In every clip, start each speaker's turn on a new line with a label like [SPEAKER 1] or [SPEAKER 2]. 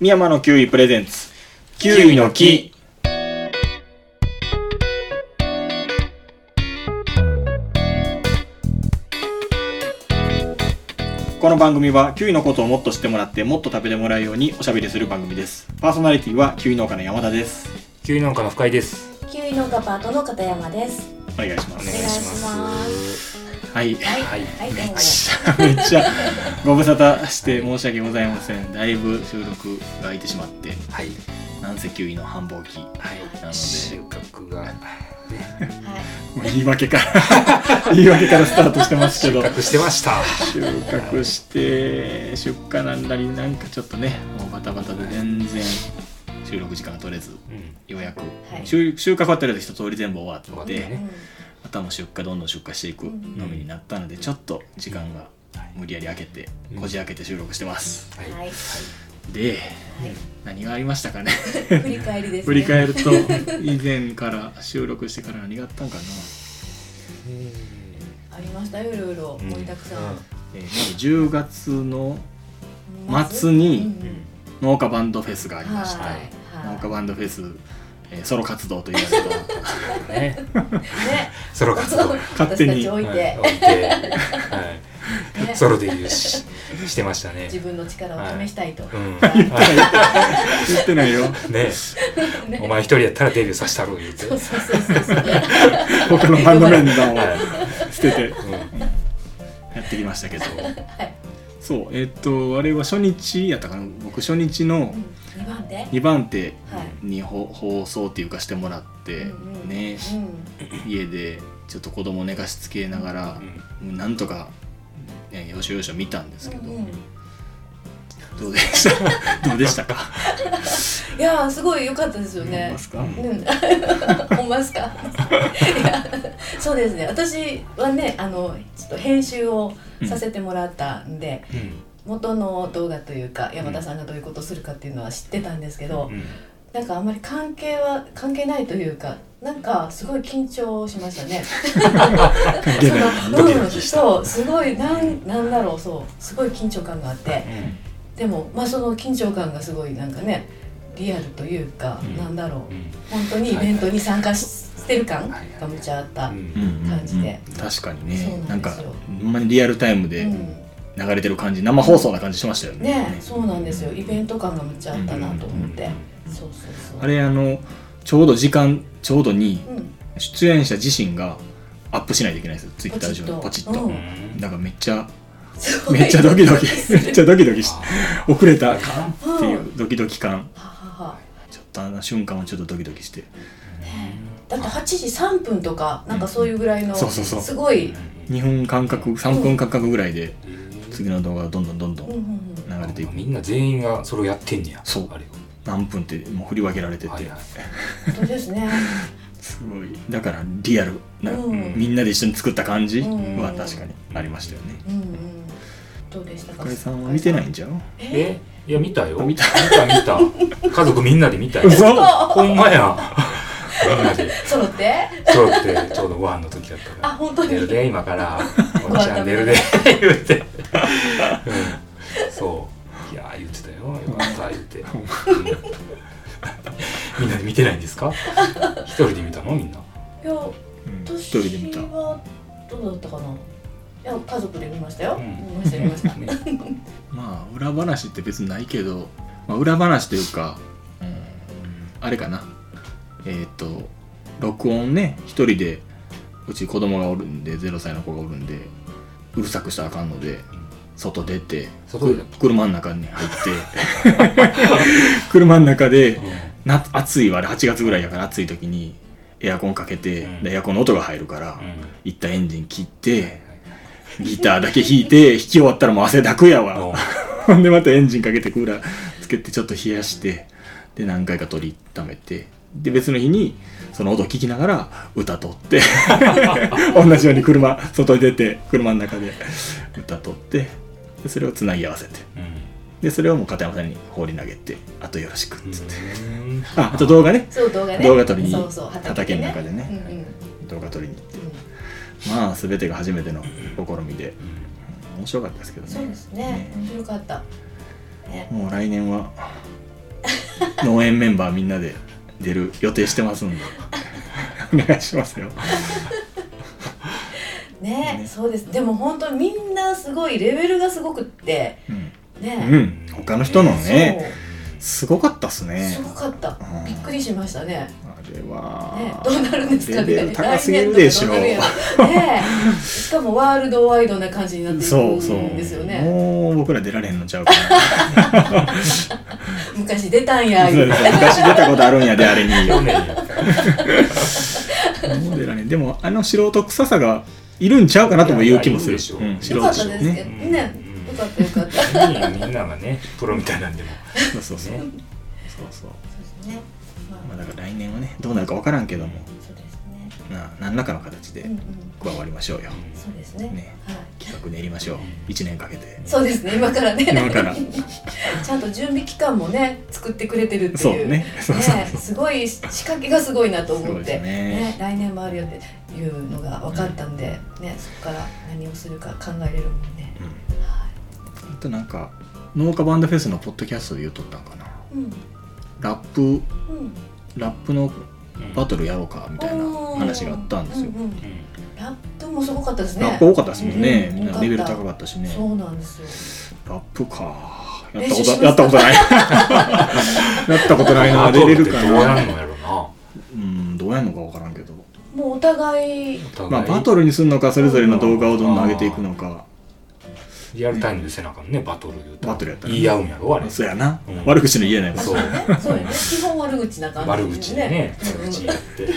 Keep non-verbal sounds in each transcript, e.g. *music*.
[SPEAKER 1] 宮山のキウイプレゼンツキウイの木この番組はキウイのことをもっと知ってもらってもっと食べてもらうようにおしゃべりする番組ですパーソナリティはキウイ農家の山田です
[SPEAKER 2] キウイ農家の深井です。
[SPEAKER 3] キウイ農家パートの片山です。
[SPEAKER 1] お願いします
[SPEAKER 2] お願いします。
[SPEAKER 1] はい。
[SPEAKER 3] はい、
[SPEAKER 2] はい。
[SPEAKER 3] はい、どうも。
[SPEAKER 1] めっちゃご無沙汰して申し訳ございません。だいぶ収録が空いてしまって。
[SPEAKER 2] はい。
[SPEAKER 1] なんせキウイの繁忙期なの
[SPEAKER 2] はい。
[SPEAKER 1] で
[SPEAKER 2] 収穫が、ね、
[SPEAKER 3] はい、
[SPEAKER 1] もう言い訳から *laughs* 言い訳からスタートしてますけど。
[SPEAKER 2] 収穫してました。
[SPEAKER 1] 収穫して出荷なんだりなんかちょっとねもうバタバタで全然収録時間が取れず
[SPEAKER 2] うん。
[SPEAKER 1] ようやく、
[SPEAKER 3] はい。
[SPEAKER 1] 収収穫はとりあえず一通り全部終わって。
[SPEAKER 2] 終わってね
[SPEAKER 1] またもう出荷どんどん出荷していくのみになったのでちょっと時間が無理やり開けて
[SPEAKER 2] うん。
[SPEAKER 1] こじ開けて収録してます、
[SPEAKER 2] はい。
[SPEAKER 3] はい、
[SPEAKER 1] で
[SPEAKER 3] はい、
[SPEAKER 1] 何がありましたかね？*laughs*
[SPEAKER 3] 振り返りです、ね。
[SPEAKER 1] 振り返ると以前から収録してから何があったんかな、
[SPEAKER 3] ありましたよ、いろいろ、盛りだくさん。
[SPEAKER 1] えーまず10月の
[SPEAKER 3] 夏？
[SPEAKER 1] 末に農家バンドフェスがありました、
[SPEAKER 3] はい。
[SPEAKER 1] 農家バンドフェス、えーソロ活動というやつと
[SPEAKER 2] ね。
[SPEAKER 3] ね、
[SPEAKER 2] ソロ活動。はい
[SPEAKER 1] 勝手に
[SPEAKER 3] 置いて、
[SPEAKER 2] 置いて、はい。
[SPEAKER 3] ね
[SPEAKER 2] ソロデビューししてましたね。
[SPEAKER 3] 自分の力を試したいと。
[SPEAKER 2] うん。
[SPEAKER 1] 言ってないよ *laughs*
[SPEAKER 2] ね。お前一人やったらデビューさせたろう言うて。
[SPEAKER 3] そうそうそうそうそう。
[SPEAKER 1] 他のバンドメンバーを
[SPEAKER 2] は
[SPEAKER 1] 捨てて
[SPEAKER 2] い。うん。
[SPEAKER 1] やってきましたけど
[SPEAKER 3] はい。
[SPEAKER 1] そうえっ、とあれは初日やったかな？僕初日の
[SPEAKER 3] 二番手
[SPEAKER 1] ？2番手
[SPEAKER 3] はい。
[SPEAKER 1] にほ放送っていうかしてもらって、ね
[SPEAKER 3] うん。
[SPEAKER 1] 家でちょっと子供寝かしつけながら、なんとか、ね、よしよし見たんですけど、
[SPEAKER 3] うんうん
[SPEAKER 1] どうでした？*laughs* どうでしたか？
[SPEAKER 3] いやーすごい良かったですよね
[SPEAKER 1] ま。すか、
[SPEAKER 3] うん、*laughs* ほんまですか？*laughs* いや、そうですね。私はね、あの、と編集をさせてもらったんで。
[SPEAKER 2] うん。
[SPEAKER 3] 元の動画というか、山田さんがどういうことをするかっていうのは知ってたんですけど。
[SPEAKER 2] うん。
[SPEAKER 3] なんかあんまり関係は、関係ないというか、なんかすごい緊張しましたね。*laughs* その
[SPEAKER 2] ドキドキした
[SPEAKER 3] そう、すごい、なん、なんだろう、そう、すごい緊張感があって。でも、まあ、その緊張感がすごい、なんかね。リアルというか、
[SPEAKER 2] うん
[SPEAKER 3] なんだろう。
[SPEAKER 2] うん。
[SPEAKER 3] 本当にイベントに参加ししてる感
[SPEAKER 2] はい
[SPEAKER 3] がむちゃあった、感じで。
[SPEAKER 1] 確かにね。なんかほんまにリアルタイムで
[SPEAKER 3] うん。
[SPEAKER 1] 流れてる感じ生放送な感じしましたよね。
[SPEAKER 3] ねそうなんですよ。イベント感がむっちゃあったなと思って、そうそうそう。
[SPEAKER 1] あれあのちょうど時間ちょうどに
[SPEAKER 3] うん。
[SPEAKER 1] 出演者自身がアップしないといけないんですよ。ツイッター上。にポ
[SPEAKER 3] ポ
[SPEAKER 1] チッと。だからめっちゃめっちゃドキドキ。*laughs* めっちゃドキドキし遅れた。かっていうドキドキ感。ちょっとあの瞬間はちょっとドキドキして
[SPEAKER 3] だって8時3分とかなんかそういうぐらいの
[SPEAKER 1] そうそうそう。
[SPEAKER 3] すごい、
[SPEAKER 1] 2分間隔3分間隔ぐらいで
[SPEAKER 2] ー
[SPEAKER 1] 次の動画がどんどんどんど
[SPEAKER 3] うん
[SPEAKER 1] 流れていく。
[SPEAKER 2] みんな全員がそれをやってんねや。
[SPEAKER 1] そう。
[SPEAKER 2] あれを。
[SPEAKER 1] 何分ってもう振り分けられてて。
[SPEAKER 2] はいはい。
[SPEAKER 3] 本当ですね。*laughs*
[SPEAKER 1] すごい。だからリアルな
[SPEAKER 3] うん。
[SPEAKER 1] みんなで一緒に作った感じ
[SPEAKER 3] うん。
[SPEAKER 1] は確かにありましたよね。
[SPEAKER 3] うんうん。どうでしたか？
[SPEAKER 1] 深井さんは見てないんじゃん
[SPEAKER 3] え？
[SPEAKER 2] え？いや見たよ。
[SPEAKER 1] あ見た。
[SPEAKER 2] 見た見た。*laughs* 家族みんなで見たよ。
[SPEAKER 1] 嘘。
[SPEAKER 2] ほんまや
[SPEAKER 3] 揃って？
[SPEAKER 2] 揃ってちょうどご飯の時だったから。
[SPEAKER 3] あ本当に？
[SPEAKER 2] 寝るで今から。*laughs* おばちゃん寝るで言うて、うん、そう。いや言ってたよ。よかった言って、うん。みんなで見てないんですか？一人で見たの？みんな。い
[SPEAKER 3] や
[SPEAKER 1] うん一
[SPEAKER 3] 私
[SPEAKER 1] 人で見た
[SPEAKER 3] はどうだったかな。いや家族で見ましたよ、
[SPEAKER 2] うん。
[SPEAKER 3] 見ました見ました。
[SPEAKER 2] ね。*laughs*
[SPEAKER 1] まあ裏話って別にないけど、まあ、裏話というか、うん、あれかなえっ、と録音ね一人でうち子供がおるんで0歳の子がおるんでうるさくしたらあかんので外出て車の中に入って *laughs* 車の中でな暑いわあれ8月ぐらいやから暑い時にエアコンかけて、
[SPEAKER 2] うん。
[SPEAKER 1] でエアコンの音が入るから、
[SPEAKER 2] うん。
[SPEAKER 1] 一旦エンジン切ってギターだけ弾いて *laughs* 弾き終わったらもう汗だくやわ。
[SPEAKER 2] うん。
[SPEAKER 1] ほんでまたエンジンかけてクーラーつけてちょっと冷やしてで何回か取りためてで別の日にその音を聞きながら歌取って *laughs* 同じように車外に出て車の中で歌取ってでそれをつなぎ合わせて。
[SPEAKER 2] うん。
[SPEAKER 1] でそれをもう片山さんに放り投げてあとよろしくっつって、
[SPEAKER 2] うん。
[SPEAKER 1] ああと動画ね。
[SPEAKER 3] そう動画ね。
[SPEAKER 1] 動画撮りに
[SPEAKER 3] そうそう
[SPEAKER 1] 畑の中でね。
[SPEAKER 3] うんうん。
[SPEAKER 1] 動画撮りに行って。まあ全てが初めての試みで。面白かったですけどね。
[SPEAKER 3] そうですね。面白かった。ね。
[SPEAKER 1] もう来年は農園メンバーみんなで出る予定してますんで。*laughs* お願いしますよ。*laughs*
[SPEAKER 3] ね
[SPEAKER 1] ね。
[SPEAKER 3] そうです。でも本当みんなすごいレベルがすごくって。
[SPEAKER 1] うん、
[SPEAKER 3] ね、
[SPEAKER 1] うん、他の人のねすごかったっすね。
[SPEAKER 3] すごかった。
[SPEAKER 1] うん。
[SPEAKER 3] びっくりしましたね。
[SPEAKER 1] あれは、
[SPEAKER 3] ねどうなるんですかね。
[SPEAKER 1] レベル高すぎるでしょ
[SPEAKER 3] 来年度はどう。なるんやろね。しかもワールドワイドな感じになっていく
[SPEAKER 1] そうそ
[SPEAKER 3] んですよ
[SPEAKER 1] う
[SPEAKER 3] ね
[SPEAKER 1] もう僕ら出られへんのちゃうかな。*laughs*
[SPEAKER 3] 昔出たんや。
[SPEAKER 1] そう
[SPEAKER 3] 言うて
[SPEAKER 1] そう昔出たことあるんやであれに。
[SPEAKER 2] 去年やった
[SPEAKER 1] もう出られん。でもあの素人臭さがいるんちゃうかなとも言う気もする。
[SPEAKER 2] いやいやいるでしょ
[SPEAKER 1] う。ん、素
[SPEAKER 3] よかった
[SPEAKER 1] 人
[SPEAKER 3] ですけど
[SPEAKER 1] ね。
[SPEAKER 3] ねよかったよかった。
[SPEAKER 2] みんながねプロみたいなんでも。
[SPEAKER 1] そうそうそう、
[SPEAKER 2] ね。
[SPEAKER 1] そうそう。
[SPEAKER 3] そうですね。ま
[SPEAKER 1] まあ
[SPEAKER 3] あ
[SPEAKER 1] だから来年はねどうなるか分からんけども。
[SPEAKER 3] そうですね。
[SPEAKER 1] な何らかの形で
[SPEAKER 3] うんうん。
[SPEAKER 1] 加わりましょうよ。
[SPEAKER 3] そうですね。
[SPEAKER 1] ね。
[SPEAKER 3] はい。
[SPEAKER 1] 企画練りましょう。1年かけて。
[SPEAKER 3] そうですね。今からね。
[SPEAKER 1] 今から。*laughs*
[SPEAKER 3] ちゃんと準備期間もね作ってくれてるっていう。
[SPEAKER 1] そうね。そうそう
[SPEAKER 3] ねすごい仕掛けがすごいなと思って、
[SPEAKER 1] そうですね。
[SPEAKER 3] 来年もあるよっていうのが分かったんで、ね、そこから何をするか考えれるもんね。
[SPEAKER 1] うん。
[SPEAKER 3] は
[SPEAKER 1] あとなんか農家バンドフェスのポッドキャストで言うとったんかな。
[SPEAKER 3] うん。
[SPEAKER 1] ラップ
[SPEAKER 3] うん。
[SPEAKER 1] ラップのバトルやろうかみたいな話があったんですよ、
[SPEAKER 3] うんうん
[SPEAKER 2] うん。
[SPEAKER 3] ラップもすごかったですね。
[SPEAKER 1] ラップ多かったですもんね、
[SPEAKER 3] うん。
[SPEAKER 1] みんなレベル高かったしね。
[SPEAKER 3] そうなんですよ。
[SPEAKER 1] ラップか。やったことやったことない。*laughs* やったことないな。出れるか。
[SPEAKER 2] バトルってどうやん
[SPEAKER 1] な
[SPEAKER 2] のやろな。
[SPEAKER 1] うんどうやんのか分からんけど。
[SPEAKER 3] もうお互い。
[SPEAKER 1] まあバトルにするのかそれぞれの動画をどんどん上げていくのか
[SPEAKER 2] リアルタイムでせなあかんねバトル言うたら。
[SPEAKER 1] バトルやったらね。
[SPEAKER 2] 言い合うんやろあれ。
[SPEAKER 1] そうやな、
[SPEAKER 2] うん。
[SPEAKER 1] 悪口の言えないもん。
[SPEAKER 2] そう。
[SPEAKER 3] そうよね基本悪口な感じ
[SPEAKER 2] 悪口でね。
[SPEAKER 3] うん。
[SPEAKER 2] 悪口やって。*laughs*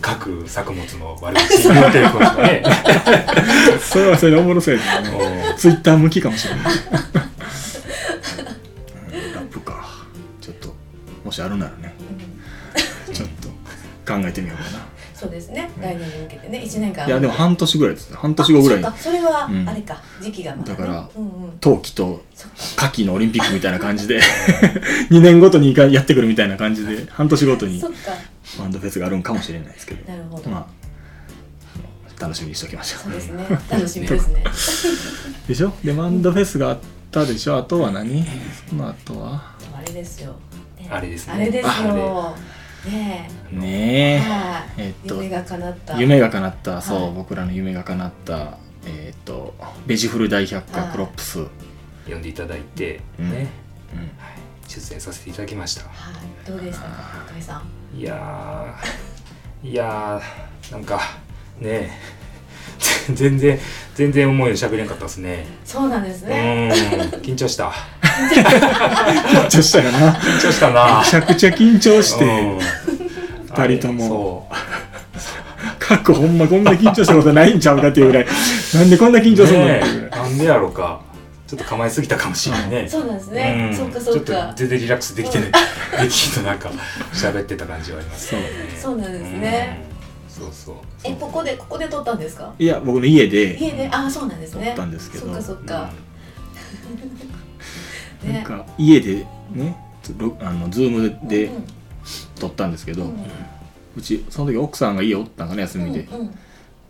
[SPEAKER 2] 各作物の悪口言うてね。*laughs*
[SPEAKER 1] それはそれでおもろそうやけどねツイッター向きかもしれない、うん。ラップか。ちょっともしあるならね。
[SPEAKER 3] うん。
[SPEAKER 1] ちょっと考えてみようかな
[SPEAKER 3] そうですね。来年に向けてね。一年間。
[SPEAKER 1] いやでも半年ぐらいです半年後ぐらいに。
[SPEAKER 3] あそれは
[SPEAKER 1] うん。
[SPEAKER 3] あれか、時期がまだ、ね、
[SPEAKER 1] だから
[SPEAKER 3] うんうん。
[SPEAKER 1] 冬季と夏季のオリンピックみたいな感じで *laughs* 2年ごとにやってくるみたいな感じで半年ごとに
[SPEAKER 3] そっか。
[SPEAKER 1] バンドフェスがあるんかもしれないですけど。
[SPEAKER 3] なるほど、
[SPEAKER 1] まあ楽しみにしておきましょ
[SPEAKER 3] そうですね。楽しみですね。
[SPEAKER 1] う *laughs* でしょ？でバンドフェスがあったでしょ？あとは何？その後は？
[SPEAKER 3] あれですよ、ね
[SPEAKER 2] あれですね。
[SPEAKER 3] あれです
[SPEAKER 2] あ
[SPEAKER 3] よね
[SPEAKER 1] ね
[SPEAKER 3] え。
[SPEAKER 1] え
[SPEAKER 3] はい、
[SPEAKER 1] えっと
[SPEAKER 3] 夢が叶った。
[SPEAKER 1] 夢が叶ったそう、
[SPEAKER 3] はい
[SPEAKER 1] 僕らの夢が叶ったえっ、とベジフル大百科
[SPEAKER 3] はい。
[SPEAKER 1] クロップス、うん
[SPEAKER 2] 呼んでいただいて
[SPEAKER 1] うん。
[SPEAKER 2] ね。出演させていただきました。
[SPEAKER 3] はい。どうでした？か向井さん。
[SPEAKER 2] いやー。いやーなんかねえ *laughs* 全然全然思いで喋れんかったですね。
[SPEAKER 3] そうなんです
[SPEAKER 2] う
[SPEAKER 3] ね、
[SPEAKER 2] 緊張した。
[SPEAKER 1] 緊張したよな。
[SPEAKER 2] 緊張したな。
[SPEAKER 1] めちゃくちゃ緊張し
[SPEAKER 2] うん。
[SPEAKER 1] て二人とも。
[SPEAKER 2] そう。
[SPEAKER 1] 過去ほんまこんな緊張したことないんちゃうかっていうぐらい。なんでこんな緊張するの
[SPEAKER 2] なんでやろうか。ちょっと構えすぎたかもしれないね。*laughs*
[SPEAKER 3] そうなんですね、
[SPEAKER 2] うん。
[SPEAKER 3] そっかそっ
[SPEAKER 2] ちょっ
[SPEAKER 3] か
[SPEAKER 2] と全然リラックスできてない。*laughs* できとなんか喋ってた感じはあります
[SPEAKER 1] そう。
[SPEAKER 3] そうなんですね、
[SPEAKER 2] うんそうそう。
[SPEAKER 3] えここでここで撮ったんですか？
[SPEAKER 1] いや僕の家で。
[SPEAKER 3] 家で？あそうなんですね。
[SPEAKER 1] 撮ったんですけど。
[SPEAKER 3] そっかそっか、*laughs* ね。
[SPEAKER 1] なんか家でねろあのズームで
[SPEAKER 3] うん
[SPEAKER 1] 撮ったんですけど、
[SPEAKER 3] う
[SPEAKER 1] うんちその時奥さんが家おったんかな休みで、
[SPEAKER 3] うんうん。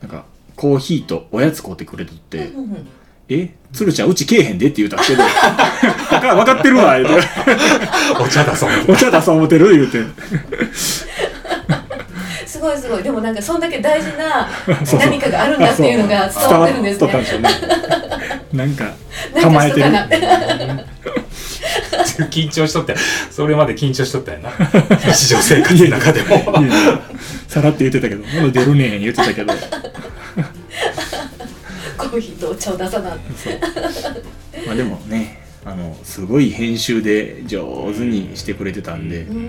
[SPEAKER 1] なんかコーヒーとおやつ買うてくれとって
[SPEAKER 3] うんうん「
[SPEAKER 1] え鶴ちゃんうちけえへんで」って言うたけど「*laughs* 分かってるわ」*laughs*
[SPEAKER 2] お茶出そう「
[SPEAKER 1] お茶出そう思ってる」言うて
[SPEAKER 3] すごいすごい。でもなんかそんだけ大事な *laughs*
[SPEAKER 1] そう
[SPEAKER 3] 何かがあるんだっていうのが伝わってるんですね。
[SPEAKER 1] 伝わっとったんですよね。*laughs* なんか構えてる。*laughs*
[SPEAKER 2] 緊張しとったよ。それまで緊張しとったよな。日常生活の中でも。
[SPEAKER 1] さらって言ってたけど「まだ出るねん」言ってたけど。
[SPEAKER 3] コーヒーとお茶を出さな。い
[SPEAKER 1] そう。まあでもねあのすごい編集で上手にしてくれてたんで、
[SPEAKER 3] うん。
[SPEAKER 1] うん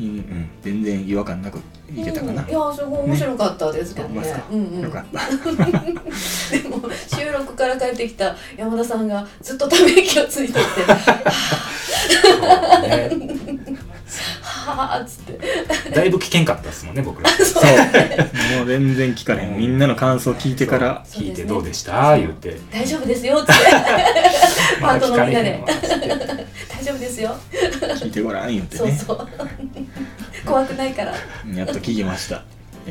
[SPEAKER 1] うん、全然違和感なくいけたかな、
[SPEAKER 3] うん。いやすごい面白かったですけどね。
[SPEAKER 1] ほんまですか、
[SPEAKER 3] うんうん。
[SPEAKER 1] よかった。*laughs*
[SPEAKER 3] でも収録から帰ってきた山田さんがずっとため息をついてって「は
[SPEAKER 2] ね
[SPEAKER 3] あ」っつって。
[SPEAKER 2] だいぶ危険かったですもんね僕ら。*laughs*
[SPEAKER 1] そう。もう全然聞かれへん。みんなの感想聞いてから
[SPEAKER 2] 聞いてどうでした？言って「
[SPEAKER 3] 大丈夫ですよ」っつってパートのみんなで。*laughs*
[SPEAKER 2] まだ聞かれへんわ「
[SPEAKER 3] 大丈夫ですよ」
[SPEAKER 1] 聞いてごらん言ってね。
[SPEAKER 3] そうそう怖くないから。
[SPEAKER 1] やっと聞きました。よ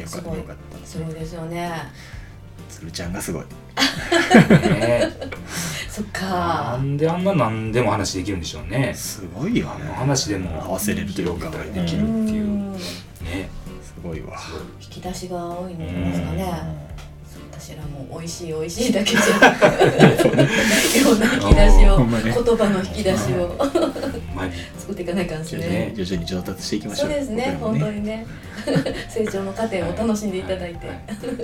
[SPEAKER 1] かった。よかった。
[SPEAKER 3] すごいですよね。
[SPEAKER 1] 鶴ちゃんがすごい。
[SPEAKER 2] ね *laughs*
[SPEAKER 3] そっ
[SPEAKER 2] な
[SPEAKER 3] か
[SPEAKER 2] んであんな何でも話できるんでしょうね。
[SPEAKER 1] すごいよ
[SPEAKER 2] あの
[SPEAKER 1] ね
[SPEAKER 2] 話でも
[SPEAKER 1] 合わせれるというか。
[SPEAKER 2] できるっていう。
[SPEAKER 3] うん。
[SPEAKER 2] ね。
[SPEAKER 1] すごいわ。
[SPEAKER 3] 引き出しが多いん。ですかね
[SPEAKER 1] うん
[SPEAKER 3] 私らも美味しい美味しいだけじゃなくいろん *laughs* な引き出しを
[SPEAKER 1] ね
[SPEAKER 3] 言葉の引き出しを作っていかないかんです
[SPEAKER 1] ね
[SPEAKER 3] ね
[SPEAKER 1] 徐々に上達していきましょ
[SPEAKER 3] そううですね
[SPEAKER 1] 僕らも
[SPEAKER 3] 本当にね。*laughs* 成長の過程を楽しんでいただいて、
[SPEAKER 2] は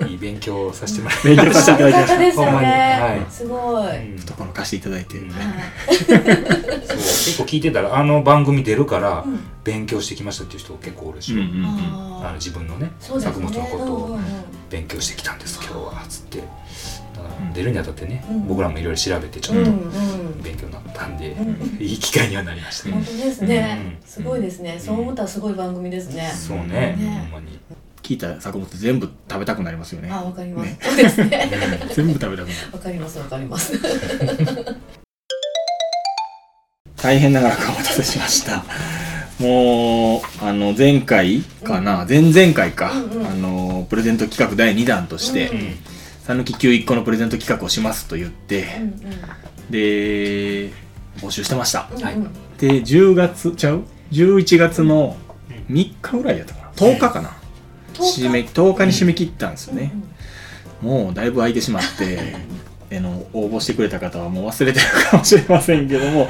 [SPEAKER 2] いいい勉強をさせてもらい
[SPEAKER 1] 勉強させていただきました。
[SPEAKER 3] よかったですごい、はい。
[SPEAKER 2] うん。
[SPEAKER 1] 懐貸していただいて、
[SPEAKER 2] うん。
[SPEAKER 3] はい。
[SPEAKER 2] そう結構聞いてたらあの番組出るから
[SPEAKER 3] うん。
[SPEAKER 2] 勉強してきましたっていう人結構おるし、
[SPEAKER 1] うんうんうん。
[SPEAKER 2] あの自分のね
[SPEAKER 3] そうですね。
[SPEAKER 2] 作物のことを。
[SPEAKER 3] うんうんうん
[SPEAKER 2] 勉強してきたんです今日はつって。出るにあたってね、
[SPEAKER 3] うん。
[SPEAKER 2] 僕らもいろいろ調べてちょっと勉強になったんで、
[SPEAKER 3] うん
[SPEAKER 2] いい機会にはなりましたね。
[SPEAKER 3] 本、当ですね、
[SPEAKER 2] うん。
[SPEAKER 3] すごいですね、そう思ったらすごい番組ですね、
[SPEAKER 2] そうね
[SPEAKER 3] ね。
[SPEAKER 2] ほんまに。
[SPEAKER 1] 聞いた作物全部食べたくなりますよね。
[SPEAKER 3] あわかります、
[SPEAKER 1] ね。
[SPEAKER 3] そうですね。
[SPEAKER 1] 全部食べたくなる。
[SPEAKER 3] わかりますわかります。
[SPEAKER 1] 大変長らくお待たせしましたもうあの前回かな、前々回か、
[SPEAKER 3] うんうん。
[SPEAKER 1] あのプレゼント企画第2弾として
[SPEAKER 3] うん「
[SPEAKER 1] さぬき9 1個のプレゼント企画をします」と言って、
[SPEAKER 3] うん
[SPEAKER 1] で募集してました。
[SPEAKER 3] うん
[SPEAKER 2] はい。
[SPEAKER 3] うん
[SPEAKER 1] で10月ちゃう？11月の3日ぐらいやったかな。10日かな、
[SPEAKER 3] 10
[SPEAKER 1] 締め10日に締め切ったんですよね、
[SPEAKER 3] うんうん。
[SPEAKER 1] もうだいぶ空いてしまって *laughs* あの応募してくれた方はもう忘れてるかもしれませんけども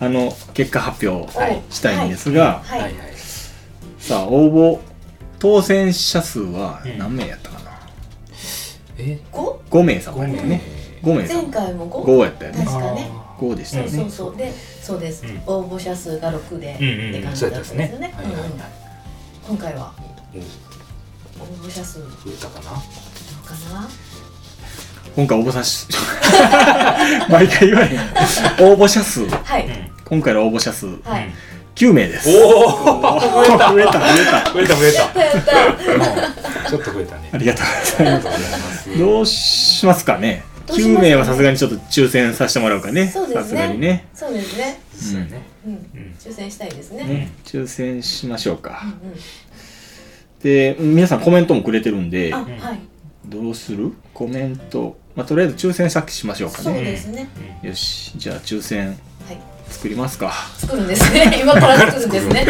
[SPEAKER 1] あの結果発表
[SPEAKER 2] はい
[SPEAKER 1] したいんですが、
[SPEAKER 3] はい、
[SPEAKER 2] はい。はい
[SPEAKER 1] さあ応募当選者数は何名やったかな、
[SPEAKER 2] え？
[SPEAKER 3] 五
[SPEAKER 1] ？5名様やったね5名。
[SPEAKER 3] 前
[SPEAKER 1] 様。
[SPEAKER 3] 回も五
[SPEAKER 1] ？5やったよね。
[SPEAKER 3] 確かね。
[SPEAKER 1] 5でしたよね。
[SPEAKER 3] そうそうそう。でそうです、
[SPEAKER 2] うん。
[SPEAKER 3] 応募者数が六で、
[SPEAKER 2] うんうん
[SPEAKER 3] って感じだ
[SPEAKER 2] やっ
[SPEAKER 3] たたんですよね、
[SPEAKER 2] はいはいはい
[SPEAKER 3] うんうん。今回は
[SPEAKER 2] うん。
[SPEAKER 3] 応募者数。ど
[SPEAKER 2] 増えたかな？
[SPEAKER 3] うかな？
[SPEAKER 1] 今回応募者数 *laughs* 毎回言わへん。応募者数。
[SPEAKER 3] はい、
[SPEAKER 2] うん
[SPEAKER 1] 今回の応募者数
[SPEAKER 3] はい、
[SPEAKER 1] 9名です。
[SPEAKER 2] おお
[SPEAKER 1] 増えた増えた。
[SPEAKER 2] 増えた増えた。
[SPEAKER 3] やったやった。
[SPEAKER 2] ちょっと増えたね。
[SPEAKER 1] ありがとうございます。どうしますかね。
[SPEAKER 3] どうしますかね
[SPEAKER 1] 9名はさすがにちょっと抽選させてもらうかね。
[SPEAKER 3] そうですね。
[SPEAKER 1] さすがにね。
[SPEAKER 3] そうですね。
[SPEAKER 2] そうやね。
[SPEAKER 3] うん。
[SPEAKER 2] うん。
[SPEAKER 3] 抽選したいですね、
[SPEAKER 1] ね。抽選しましょうか、
[SPEAKER 3] うんうん。
[SPEAKER 1] で皆さんコメントもくれてるんでどうする？コメント。まあとりあえず抽選さっきしましょうか
[SPEAKER 3] そう
[SPEAKER 1] ね
[SPEAKER 3] ですね、
[SPEAKER 1] よし。じゃあ抽選
[SPEAKER 3] はい
[SPEAKER 1] 作りますか。
[SPEAKER 3] 作るんですね。*laughs* 今から作るんですね。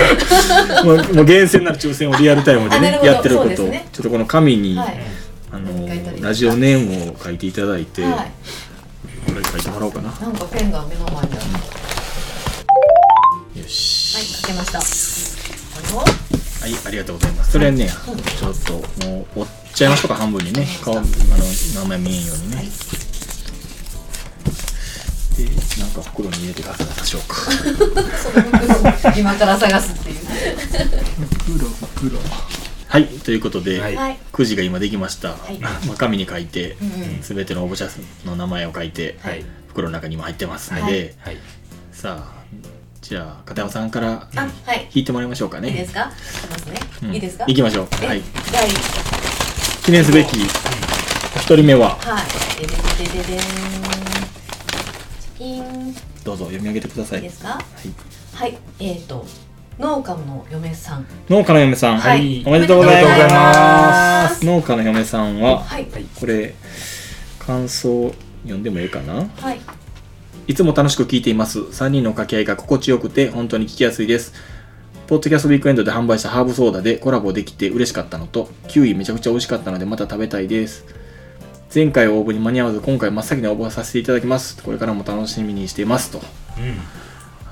[SPEAKER 1] もうもう厳選なる抽選をリアルタイムでねやってること
[SPEAKER 3] ね。
[SPEAKER 1] ちょっとこの紙に、
[SPEAKER 3] はい。
[SPEAKER 1] あのラジオネームを書いていただいて、
[SPEAKER 3] はい。
[SPEAKER 1] これ書いてもらおうかな。
[SPEAKER 3] なんかペンが目の前にある。
[SPEAKER 1] よし。
[SPEAKER 3] はい書けました。
[SPEAKER 1] はい、ありがとうございます。それね、
[SPEAKER 3] うん。
[SPEAKER 1] ちょっともう折っちゃいましょうか、半分にね。顔、あの、名前見えんようにね。で、なんか袋に入れてからましょうか。
[SPEAKER 3] 今から探すっていう。
[SPEAKER 1] 袋、袋。はい、ということで、
[SPEAKER 2] はい。
[SPEAKER 3] はい。
[SPEAKER 1] くじが今できました。
[SPEAKER 3] い。
[SPEAKER 1] まあ、紙に書いて
[SPEAKER 3] う、んうん。
[SPEAKER 1] すべての応募者の名前を書いて、
[SPEAKER 2] はい。
[SPEAKER 1] 袋の中にも入ってますので、
[SPEAKER 3] はい。
[SPEAKER 2] はい。
[SPEAKER 1] さあ、じゃあ、片山さんから
[SPEAKER 3] あはい。
[SPEAKER 1] 引いてもらいましょうかね。
[SPEAKER 3] いいですか？ますね、
[SPEAKER 1] うん。
[SPEAKER 3] いいですか？
[SPEAKER 1] 行きましょう。
[SPEAKER 3] え
[SPEAKER 1] はい。
[SPEAKER 3] 第
[SPEAKER 1] 記念すべき一人目は、
[SPEAKER 3] はい。ででででで
[SPEAKER 1] どうぞ読み上げてください。
[SPEAKER 3] いいですか？
[SPEAKER 1] はい。
[SPEAKER 3] はい。えっ、ー、と農家の嫁さん。
[SPEAKER 1] 農家の嫁さん、
[SPEAKER 3] はい。
[SPEAKER 1] おめでとうございま。
[SPEAKER 3] ます。
[SPEAKER 1] 農家の嫁さんは、
[SPEAKER 3] はい。
[SPEAKER 2] はい
[SPEAKER 1] これ、感想読んでもいいかな？
[SPEAKER 3] はい。
[SPEAKER 1] いつも楽しく聞いています。3人の掛け合いが心地よくて、本当に聞きやすいです。ポッドキャストウィークエンドで販売したハーブソーダでコラボできて嬉しかったのと、キウイめちゃくちゃ美味しかったのでまた食べたいです。前回応募に間に合わず、今回真っ先に応募させていただきます。これからも楽しみにしています。と。
[SPEAKER 2] うん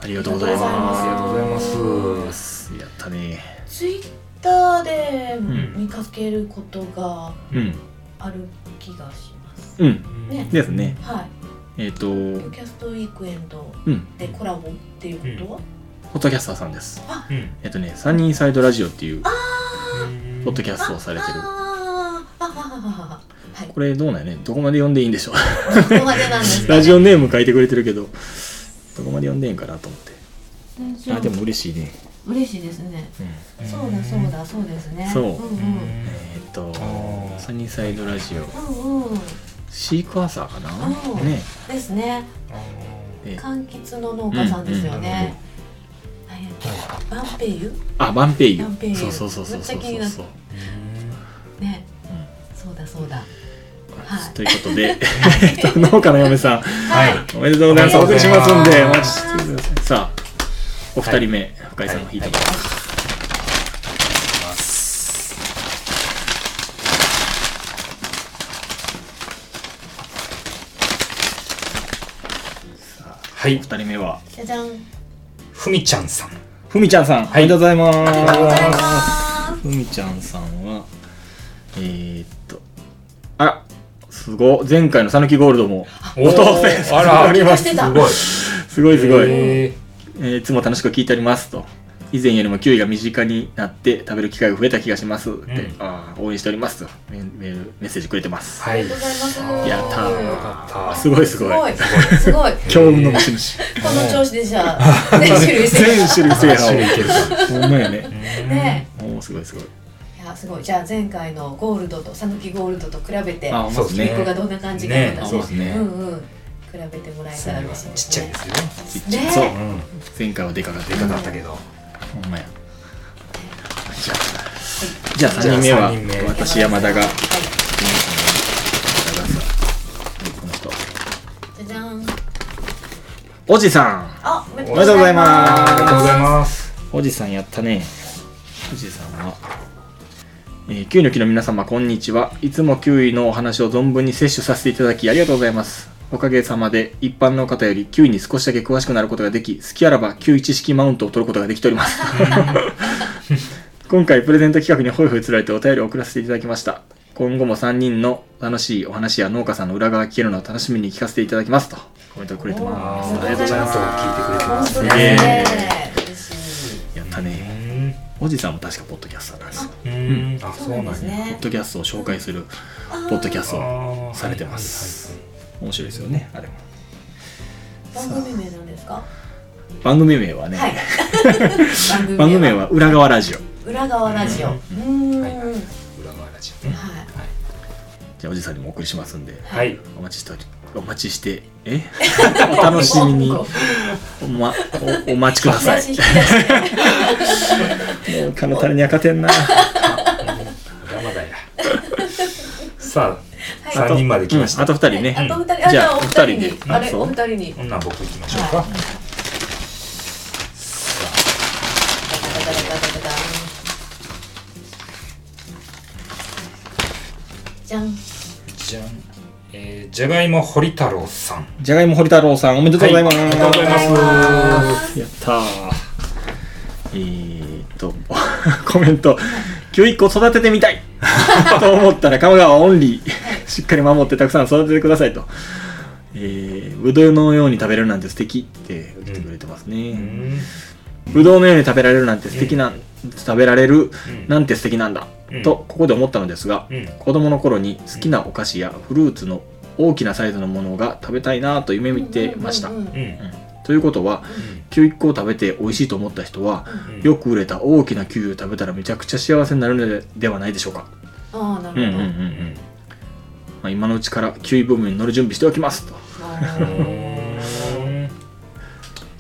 [SPEAKER 1] ありがとうございます。
[SPEAKER 2] ありがとうございます
[SPEAKER 1] やったね。
[SPEAKER 3] ツイッターで
[SPEAKER 1] ん
[SPEAKER 3] 見かけることが
[SPEAKER 1] うん。
[SPEAKER 3] ある気がします、
[SPEAKER 1] うん。
[SPEAKER 3] ね
[SPEAKER 1] ですね。
[SPEAKER 3] はい
[SPEAKER 1] えっ、と、
[SPEAKER 3] ポッドキャストウィークエンド
[SPEAKER 1] うん。
[SPEAKER 3] でコラボっていうことは、
[SPEAKER 1] ポッドキャスターさんです。
[SPEAKER 2] うん
[SPEAKER 1] えっとね、サニーサイドラジオっていう
[SPEAKER 3] あ
[SPEAKER 1] ポッドキャストをされてる。
[SPEAKER 3] はい。
[SPEAKER 1] これどうなんやね？どこまで読んでいいんでしょう？
[SPEAKER 3] どこまでなんですか、ね、
[SPEAKER 1] ラジオネーム書いてくれてるけど、どこまで読んでいいんかなと思って。あ、でも嬉しいね。
[SPEAKER 3] 嬉しいですね。
[SPEAKER 1] うん。
[SPEAKER 3] そうだそうだそうですね。
[SPEAKER 1] そう。
[SPEAKER 3] うんうん。
[SPEAKER 1] えっとサニーサイドラジオ、
[SPEAKER 3] うんうん。
[SPEAKER 1] シークワーサーかな？
[SPEAKER 3] うん。
[SPEAKER 1] ね。
[SPEAKER 3] ですね。
[SPEAKER 1] え
[SPEAKER 3] 柑橘の農家さんですよね、はいバンペイユ？
[SPEAKER 1] あ、バンペイユ。
[SPEAKER 3] バンペイ。ユ。
[SPEAKER 1] そうそうそうそうそう
[SPEAKER 3] めっちゃ気になっ
[SPEAKER 1] そう。
[SPEAKER 3] ね。
[SPEAKER 1] うん
[SPEAKER 3] そうだそうだはい。
[SPEAKER 1] ということで、えっと農家の嫁さん、
[SPEAKER 2] はい。
[SPEAKER 1] おめでとうございます。お送りします。んで、お
[SPEAKER 2] ありがとうございます。
[SPEAKER 1] 待ちしてください。さあ、お二人目、深井さんの引いてもらいます。
[SPEAKER 2] はい。
[SPEAKER 1] お二人目は、
[SPEAKER 3] じゃじゃん。
[SPEAKER 2] ふみちゃんさん。
[SPEAKER 1] ふみちゃんさん、おめでとうございます。
[SPEAKER 3] ありがとうございます。
[SPEAKER 1] ふみちゃんさんは、えー、っすごい。前回のさぬきゴールドも、お当選
[SPEAKER 2] あら
[SPEAKER 1] あります。
[SPEAKER 3] してた。
[SPEAKER 2] すごい。
[SPEAKER 1] すごいすごい。
[SPEAKER 2] へ
[SPEAKER 1] えーいつも楽しく聞いておりますと。以前よりもキウイが身近になって食べる機会が増えた気がします。って、
[SPEAKER 2] ん
[SPEAKER 1] あー応援しておりますと。メメールメッセージくれてます、
[SPEAKER 2] ーはい。
[SPEAKER 3] ありがとうございます。
[SPEAKER 1] やったー。
[SPEAKER 2] よかった。
[SPEAKER 1] すごいすごい。
[SPEAKER 3] すごい。すごい。
[SPEAKER 1] 強運の持ち主。
[SPEAKER 3] この調子でじゃあ全種類
[SPEAKER 1] 全種類制覇
[SPEAKER 2] 種類いけるか。
[SPEAKER 1] をほんまやね。
[SPEAKER 3] ね。
[SPEAKER 1] おおすごいすごい
[SPEAKER 3] いやすごい。じゃあ前回のゴールドとさぬきゴールドと比べて
[SPEAKER 1] あ
[SPEAKER 2] そうです
[SPEAKER 3] ここがどんな感じか
[SPEAKER 1] そうですね。
[SPEAKER 3] うんうん。比べてもらえたら嬉しいです
[SPEAKER 2] ちっちゃい
[SPEAKER 3] ね
[SPEAKER 2] ですよ
[SPEAKER 1] ちっちゃい、
[SPEAKER 3] ね。
[SPEAKER 1] そう。
[SPEAKER 2] うん。
[SPEAKER 1] 前回はでかかった
[SPEAKER 2] でかかったけど
[SPEAKER 1] ほんまや。じゃあ。じゃあ3人目は私山田が。
[SPEAKER 3] はい。
[SPEAKER 1] この人。
[SPEAKER 3] じゃじゃん。
[SPEAKER 1] おじさん。
[SPEAKER 3] あおめで
[SPEAKER 1] おめでとうございます。
[SPEAKER 2] ありがとうございます。
[SPEAKER 1] おじさんやったね。おじさんは、えー、キウイの木の皆様、こんにちは。いつもキウイのお話を存分に摂取させていただき、ありがとうございます。おかげさまで、一般の方よりキウイに少しだけ詳しくなることができ、好きあらばキウイ知識マウントを取ることができております。*laughs* 今回、プレゼント企画にホイホイつられてお便りを送らせていただきました。今後も3人の楽しいお話や農家さんの裏側が聞けるのを楽しみに聞かせていただきますとコメントをくれてます。
[SPEAKER 2] あ
[SPEAKER 1] りがとうございます。
[SPEAKER 2] 聞いてくれてますね
[SPEAKER 3] ですね嬉しい
[SPEAKER 1] やったね。おじさんも確かポッドキャスターなんですよ。
[SPEAKER 2] あ。
[SPEAKER 3] そ
[SPEAKER 2] そうう
[SPEAKER 3] なんです
[SPEAKER 2] なんや
[SPEAKER 1] ポッ
[SPEAKER 3] ね
[SPEAKER 1] ドキャストを紹介するポッドキャストをされてます。面白いですよねあれも。
[SPEAKER 3] 番組名なんですか？
[SPEAKER 1] 番組名はね、
[SPEAKER 3] はい。*laughs*
[SPEAKER 1] 番組名は？裏側ラジオ。
[SPEAKER 3] 裏側ラジオ。うーん。
[SPEAKER 2] はい
[SPEAKER 3] はい。
[SPEAKER 2] 裏側ラジオね。
[SPEAKER 1] じゃあおじさんにもお送りしますんで
[SPEAKER 2] はい。
[SPEAKER 1] お待ちしておりお待ちしてえ？*laughs* お楽しみに。お,、ま、おお待ちください。*laughs* もう彼のには勝てんな。
[SPEAKER 2] まだまだや。さあ
[SPEAKER 3] はい。
[SPEAKER 2] 三人まで来ました。
[SPEAKER 1] うんあと二人ね、
[SPEAKER 3] あと二人。あ
[SPEAKER 1] じゃあお
[SPEAKER 3] 二人
[SPEAKER 1] で。
[SPEAKER 3] にあれお二人に。
[SPEAKER 2] ほんなら僕行きましょうかじゃがいも堀太郎さん。
[SPEAKER 1] じゃがいも堀太郎さんおめでとうございます、
[SPEAKER 2] はいありがとうございます。
[SPEAKER 1] やったー。えーっと *laughs* コメント「キウイっ子育ててみたい! *laughs*」と思ったら鎌川オンリー。*laughs* しっかり守ってたくさん育ててくださいと。えー、ぶどうのように食べれるなんて素敵って言ってくれてます
[SPEAKER 2] う
[SPEAKER 1] ね、
[SPEAKER 2] ん。
[SPEAKER 1] ぶどうのように食べられるなんて素敵なん、食べられる
[SPEAKER 2] うん。
[SPEAKER 1] なんて素敵なんだ、
[SPEAKER 2] うん。
[SPEAKER 1] とここで思ったのですが、
[SPEAKER 2] うん。
[SPEAKER 1] 子供の頃に好きなお菓子やフルーツの大きなサイズのものが食べたいなと夢見てました、ということはキウイっ子を食べて美味しいと思った人は、
[SPEAKER 2] うん。
[SPEAKER 1] よく売れた大きなキウイを食べたらめちゃくちゃ幸せになるのでではないでしょうか、
[SPEAKER 3] ああな
[SPEAKER 1] うんうんうんう
[SPEAKER 3] るほど
[SPEAKER 1] ん。まあ、今のうちからキウイブームに乗る準備しておきますと。*laughs*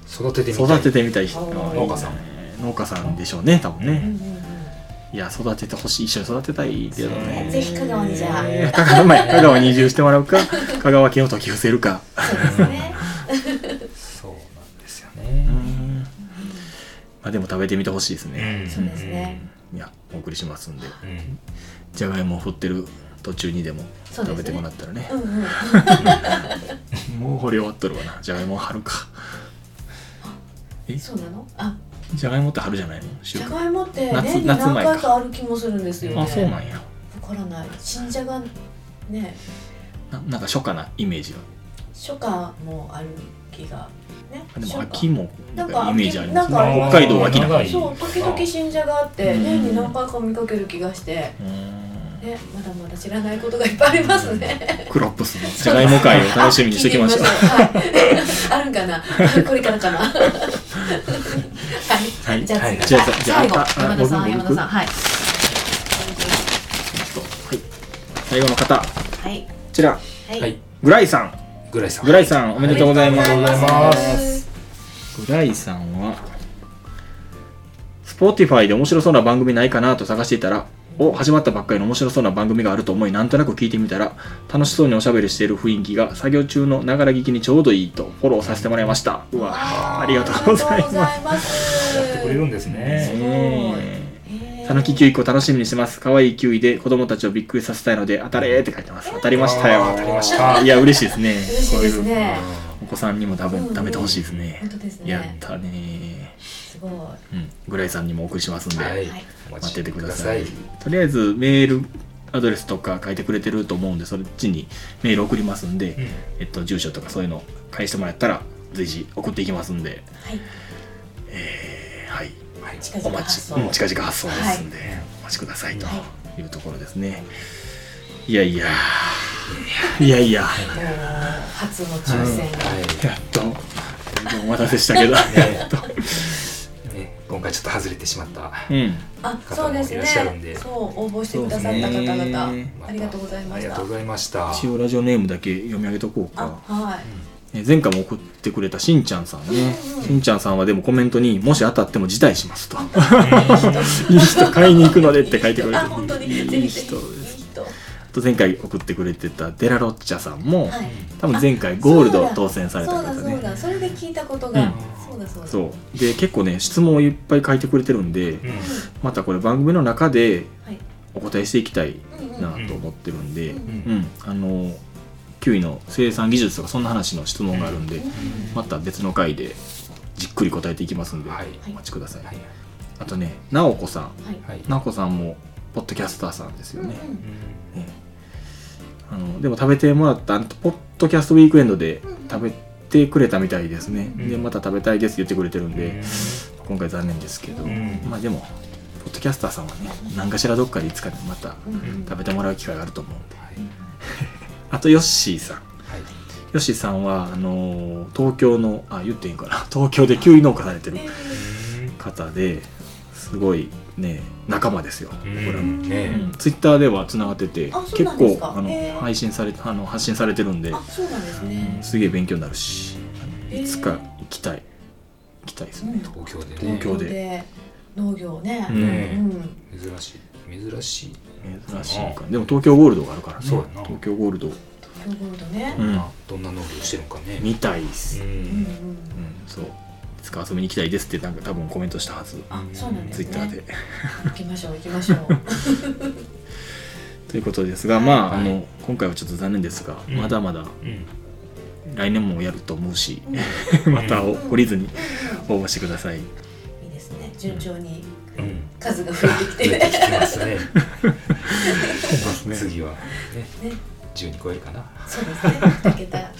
[SPEAKER 2] 育ててみたい。
[SPEAKER 1] 育ててみたい人。
[SPEAKER 3] あー。
[SPEAKER 2] 農家さん。
[SPEAKER 1] えー農家さんでしょうね多分ね、
[SPEAKER 3] うんうんうん
[SPEAKER 1] いや育ててほしい一緒に育てたいけどね。
[SPEAKER 3] ぜひ香川にじゃあ。
[SPEAKER 1] えー香川まあ香川に移住してもらうか。*laughs* 香川県を解き伏せるか。
[SPEAKER 3] そうですね。
[SPEAKER 2] そうなんですよ
[SPEAKER 1] う
[SPEAKER 2] ね
[SPEAKER 1] ん。まあでも食べてみてほしいです
[SPEAKER 2] う
[SPEAKER 1] ね、
[SPEAKER 2] ん
[SPEAKER 3] そうですね。
[SPEAKER 1] いやお送りしますんで。
[SPEAKER 2] うん。
[SPEAKER 1] じゃがいもを振ってる途中にでも食べてもらったらね。
[SPEAKER 3] うんうん。*laughs*
[SPEAKER 1] もう掘り終わっとるわな。じゃがいも春か。
[SPEAKER 3] そうなの？あ
[SPEAKER 1] じゃがいもって春じゃないの？
[SPEAKER 3] じゃがいもって
[SPEAKER 1] 夏
[SPEAKER 3] 年に何回か。ある気もするんですよね。
[SPEAKER 1] あそうなんや。
[SPEAKER 3] わからない。新じゃがね。
[SPEAKER 1] ななんか初夏なイメージが
[SPEAKER 3] 初夏もある気が。ね
[SPEAKER 1] あでも秋もなんかイメージありますね。北海道は秋な
[SPEAKER 2] 長い
[SPEAKER 3] そう時々新じゃがあって
[SPEAKER 1] うん。
[SPEAKER 3] 年に何回か見かける気がして。ねまだまだ知らないことがいっぱいありますね。
[SPEAKER 1] クロップスのじゃがいも会を楽しみにしておきましょう。
[SPEAKER 3] あ聞いてみましょう。はい。あるんかな？*laughs* これからかな？はい、
[SPEAKER 1] はい。
[SPEAKER 3] じゃあ
[SPEAKER 1] じゃあ
[SPEAKER 3] 最後
[SPEAKER 1] あ
[SPEAKER 3] 山田さん
[SPEAKER 1] 僕
[SPEAKER 3] 山田さん。はい。
[SPEAKER 1] はい。最後の方。こ
[SPEAKER 3] はい。
[SPEAKER 1] ちら。
[SPEAKER 3] はい、
[SPEAKER 2] はい。
[SPEAKER 1] グライさん。
[SPEAKER 2] ぐらいさん。
[SPEAKER 1] グライさんおめでとうございます。
[SPEAKER 3] ありがとうございます。
[SPEAKER 1] グライさんは Spotify で面白そうな番組ないかなと探していたらお始まったばっかりの面白そうな番組があると思いなんとなく聞いてみたら楽しそうにおしゃべりしている雰囲気が作業中のながら聞きにちょうどいいとフォローさせてもらいました。うわ
[SPEAKER 3] あー。
[SPEAKER 1] ありがとうございます。
[SPEAKER 2] やってくれるんですね。
[SPEAKER 1] たぬきキウイ個楽しみにしてます。可愛いキウイで子供たちをびっくりさせたいので当たれーって書いてます当たりましたよ。
[SPEAKER 2] 当たりました。
[SPEAKER 1] いや嬉しいですね。
[SPEAKER 3] 嬉しいですね。
[SPEAKER 1] お子さんにも食べ
[SPEAKER 3] うんうん
[SPEAKER 1] 食べてほしいですね。
[SPEAKER 3] 本当ですね。
[SPEAKER 1] やったね
[SPEAKER 3] すごい。
[SPEAKER 1] うん。グライさんにもお送りしますんで、
[SPEAKER 2] はい。
[SPEAKER 1] 待っててください。とりあえずメールアドレスとか書いてくれてると思うんでそっちにメール送りますんで、
[SPEAKER 2] うん。
[SPEAKER 1] えっと、住所とかそういうの返してもらったら随時送っていきますんで、
[SPEAKER 3] はい。
[SPEAKER 1] えーはい。
[SPEAKER 3] 近
[SPEAKER 1] お待ち、
[SPEAKER 3] 々発送。
[SPEAKER 1] うん、近々発送ですんで、お待ちくださいとい。うところですね、い、やいや。いやいや。
[SPEAKER 3] 初の抽選が、
[SPEAKER 2] はい。
[SPEAKER 1] やっとお待たせしたけど。やっと。
[SPEAKER 2] ね今回ちょっと外れてしまった
[SPEAKER 1] うん。
[SPEAKER 3] あそうです
[SPEAKER 2] 方もいらっしゃるんで。
[SPEAKER 3] ねそう応募してくださった方々、ありがとうございました。
[SPEAKER 2] ありがとうございました。
[SPEAKER 1] 一応ラジオネームだけ読み上げとこう
[SPEAKER 3] あ
[SPEAKER 1] か
[SPEAKER 3] はい。
[SPEAKER 1] え前回も送ってくれたしんちゃんさんね、
[SPEAKER 3] うんうん
[SPEAKER 1] しんちゃんさんはでもコメントにもし当たっても辞退しますと。
[SPEAKER 3] い *laughs*
[SPEAKER 1] いい人。買いに行くのでって書いてくれて
[SPEAKER 3] あ本当に。
[SPEAKER 1] いい人と前回送ってくれてたデラロッチャさんも、
[SPEAKER 3] はい。
[SPEAKER 1] 多分前回ゴールド当選された
[SPEAKER 3] そうだそう
[SPEAKER 1] 方ね
[SPEAKER 3] だ。それで聞いたことが、
[SPEAKER 1] うん。
[SPEAKER 3] そうだそうだ。
[SPEAKER 1] そう。で結構ね質問をいっぱい書いてくれてるんで、
[SPEAKER 2] うん。
[SPEAKER 1] またこれ番組の中で
[SPEAKER 3] はい。
[SPEAKER 1] お答えしていきたいなと思ってるんで、
[SPEAKER 3] うん
[SPEAKER 1] うんあのキウイの生産技術とかそんな話の質問があるんで、
[SPEAKER 3] うん
[SPEAKER 1] また別の回でじっくり答えていきますんで、
[SPEAKER 2] はい。
[SPEAKER 1] お待ちください、
[SPEAKER 2] はい。
[SPEAKER 1] あとね直子さん。
[SPEAKER 3] はい。
[SPEAKER 2] はい。
[SPEAKER 1] 直子さんもポッドキャスターさんですよね、
[SPEAKER 3] うん
[SPEAKER 1] ねあのでも食べてもらったポッドキャストウィークエンドで食べてくれたみたいですね、
[SPEAKER 2] うん。
[SPEAKER 1] でまた食べたいです言ってくれてるんで、
[SPEAKER 2] うん。
[SPEAKER 1] 今回残念ですけど、
[SPEAKER 2] ん。
[SPEAKER 1] まあでもポッドキャスターさんはね何かしらどっかでいつかまた食べてもらう機会があると思うんで。
[SPEAKER 2] はい。*laughs*
[SPEAKER 1] あとヨッシーさん。
[SPEAKER 2] はい。
[SPEAKER 1] ヨッシーさんはあのー東京のあ言っていいんかな。東京でキウイ農家されてる方ですごいね仲間ですよ。僕らの、
[SPEAKER 2] ね
[SPEAKER 1] ツイッターではつながってて結構あの配信されあの発信されてるんで
[SPEAKER 3] あそうなんですね。
[SPEAKER 1] すげえ勉強になるしいつか行きたい。行きたいですね、
[SPEAKER 2] 東京でね。
[SPEAKER 1] 東京で。
[SPEAKER 3] で農業ね。
[SPEAKER 1] うん。
[SPEAKER 3] うん。
[SPEAKER 2] 珍しい。珍しい。
[SPEAKER 1] 珍しいか。でも東京ゴールドがあるからね。東京ゴールド。
[SPEAKER 3] 京ゴールドね。
[SPEAKER 1] うん。
[SPEAKER 2] どんな農業してるのかね。
[SPEAKER 1] 見たいっす、うん。そう。いつか遊びに行きたいですってなんか多分コメントしたはず。
[SPEAKER 3] あそうなんですね。
[SPEAKER 1] ツイッターで。
[SPEAKER 3] 行きましょう行きましょう。*laughs*
[SPEAKER 1] ということですがまあ,、
[SPEAKER 2] はい。
[SPEAKER 1] あの今回はちょっと残念ですが、
[SPEAKER 2] うん。
[SPEAKER 1] まだまだ
[SPEAKER 2] うん。
[SPEAKER 1] 来年もやると思うし、
[SPEAKER 3] うん。*laughs*
[SPEAKER 1] また降りずに応募してください、
[SPEAKER 3] いいですね。順調に
[SPEAKER 2] うん。
[SPEAKER 3] 数が増えてきて。
[SPEAKER 2] 増えてき *laughs* ますね。
[SPEAKER 1] ね
[SPEAKER 2] 次はね。
[SPEAKER 3] ね
[SPEAKER 2] 12超えるかな。
[SPEAKER 3] そうですね。2桁。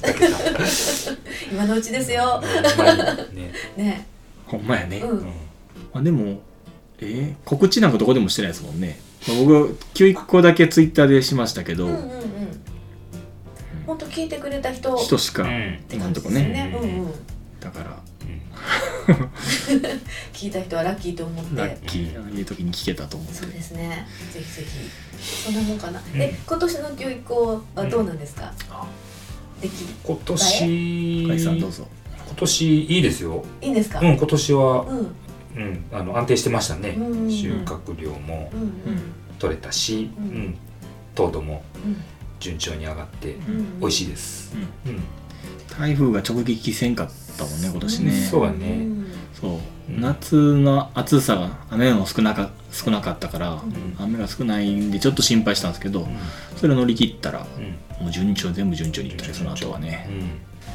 [SPEAKER 3] 今のうちですよ。
[SPEAKER 2] ね。
[SPEAKER 3] ね。
[SPEAKER 1] ほんまやね、
[SPEAKER 3] うん。
[SPEAKER 1] まあ、でもえー告知なんかどこでもしてないですもんね、まあ、僕9個だけツイッターでしましたけど、
[SPEAKER 3] うんうんうん。本当聞いてくれた人
[SPEAKER 1] 人しか、
[SPEAKER 2] うん
[SPEAKER 3] って感
[SPEAKER 1] 今んとこね
[SPEAKER 3] じですよね。うんうん。
[SPEAKER 1] だから *laughs*
[SPEAKER 3] 聞いた人はラッキーと思って。
[SPEAKER 1] ラッキーああいう時に聞けたと思って
[SPEAKER 3] そうですね。ぜひぜひ。そんなもんかな。
[SPEAKER 2] うん
[SPEAKER 3] え、今年の教育はどうなんですか？
[SPEAKER 1] あ
[SPEAKER 3] でき。
[SPEAKER 2] 今年
[SPEAKER 1] 甲斐さんどうぞ
[SPEAKER 2] 今年いいですよ
[SPEAKER 3] いいんですか？
[SPEAKER 2] うん今年は
[SPEAKER 3] うん。うん
[SPEAKER 2] うんあの安定してましたね
[SPEAKER 3] うん
[SPEAKER 2] 収穫量も
[SPEAKER 3] うん
[SPEAKER 2] 取れたし
[SPEAKER 3] う
[SPEAKER 2] うんん糖度も
[SPEAKER 3] うん
[SPEAKER 2] 順調に上がって
[SPEAKER 3] うん。
[SPEAKER 2] 美味し
[SPEAKER 3] い。
[SPEAKER 2] いです
[SPEAKER 1] うん
[SPEAKER 2] うん
[SPEAKER 1] 台風が直撃せんかったもんね今年ね、
[SPEAKER 2] そうだね
[SPEAKER 3] ん
[SPEAKER 1] そう、
[SPEAKER 2] うん。
[SPEAKER 1] 夏の暑さが雨も少なか少なかったから、
[SPEAKER 3] ん。
[SPEAKER 1] 雨が少ないんでちょっと心配したんですけど、それを乗り切ったら
[SPEAKER 2] うん。
[SPEAKER 1] もう順調全部順調にいったねその後はね。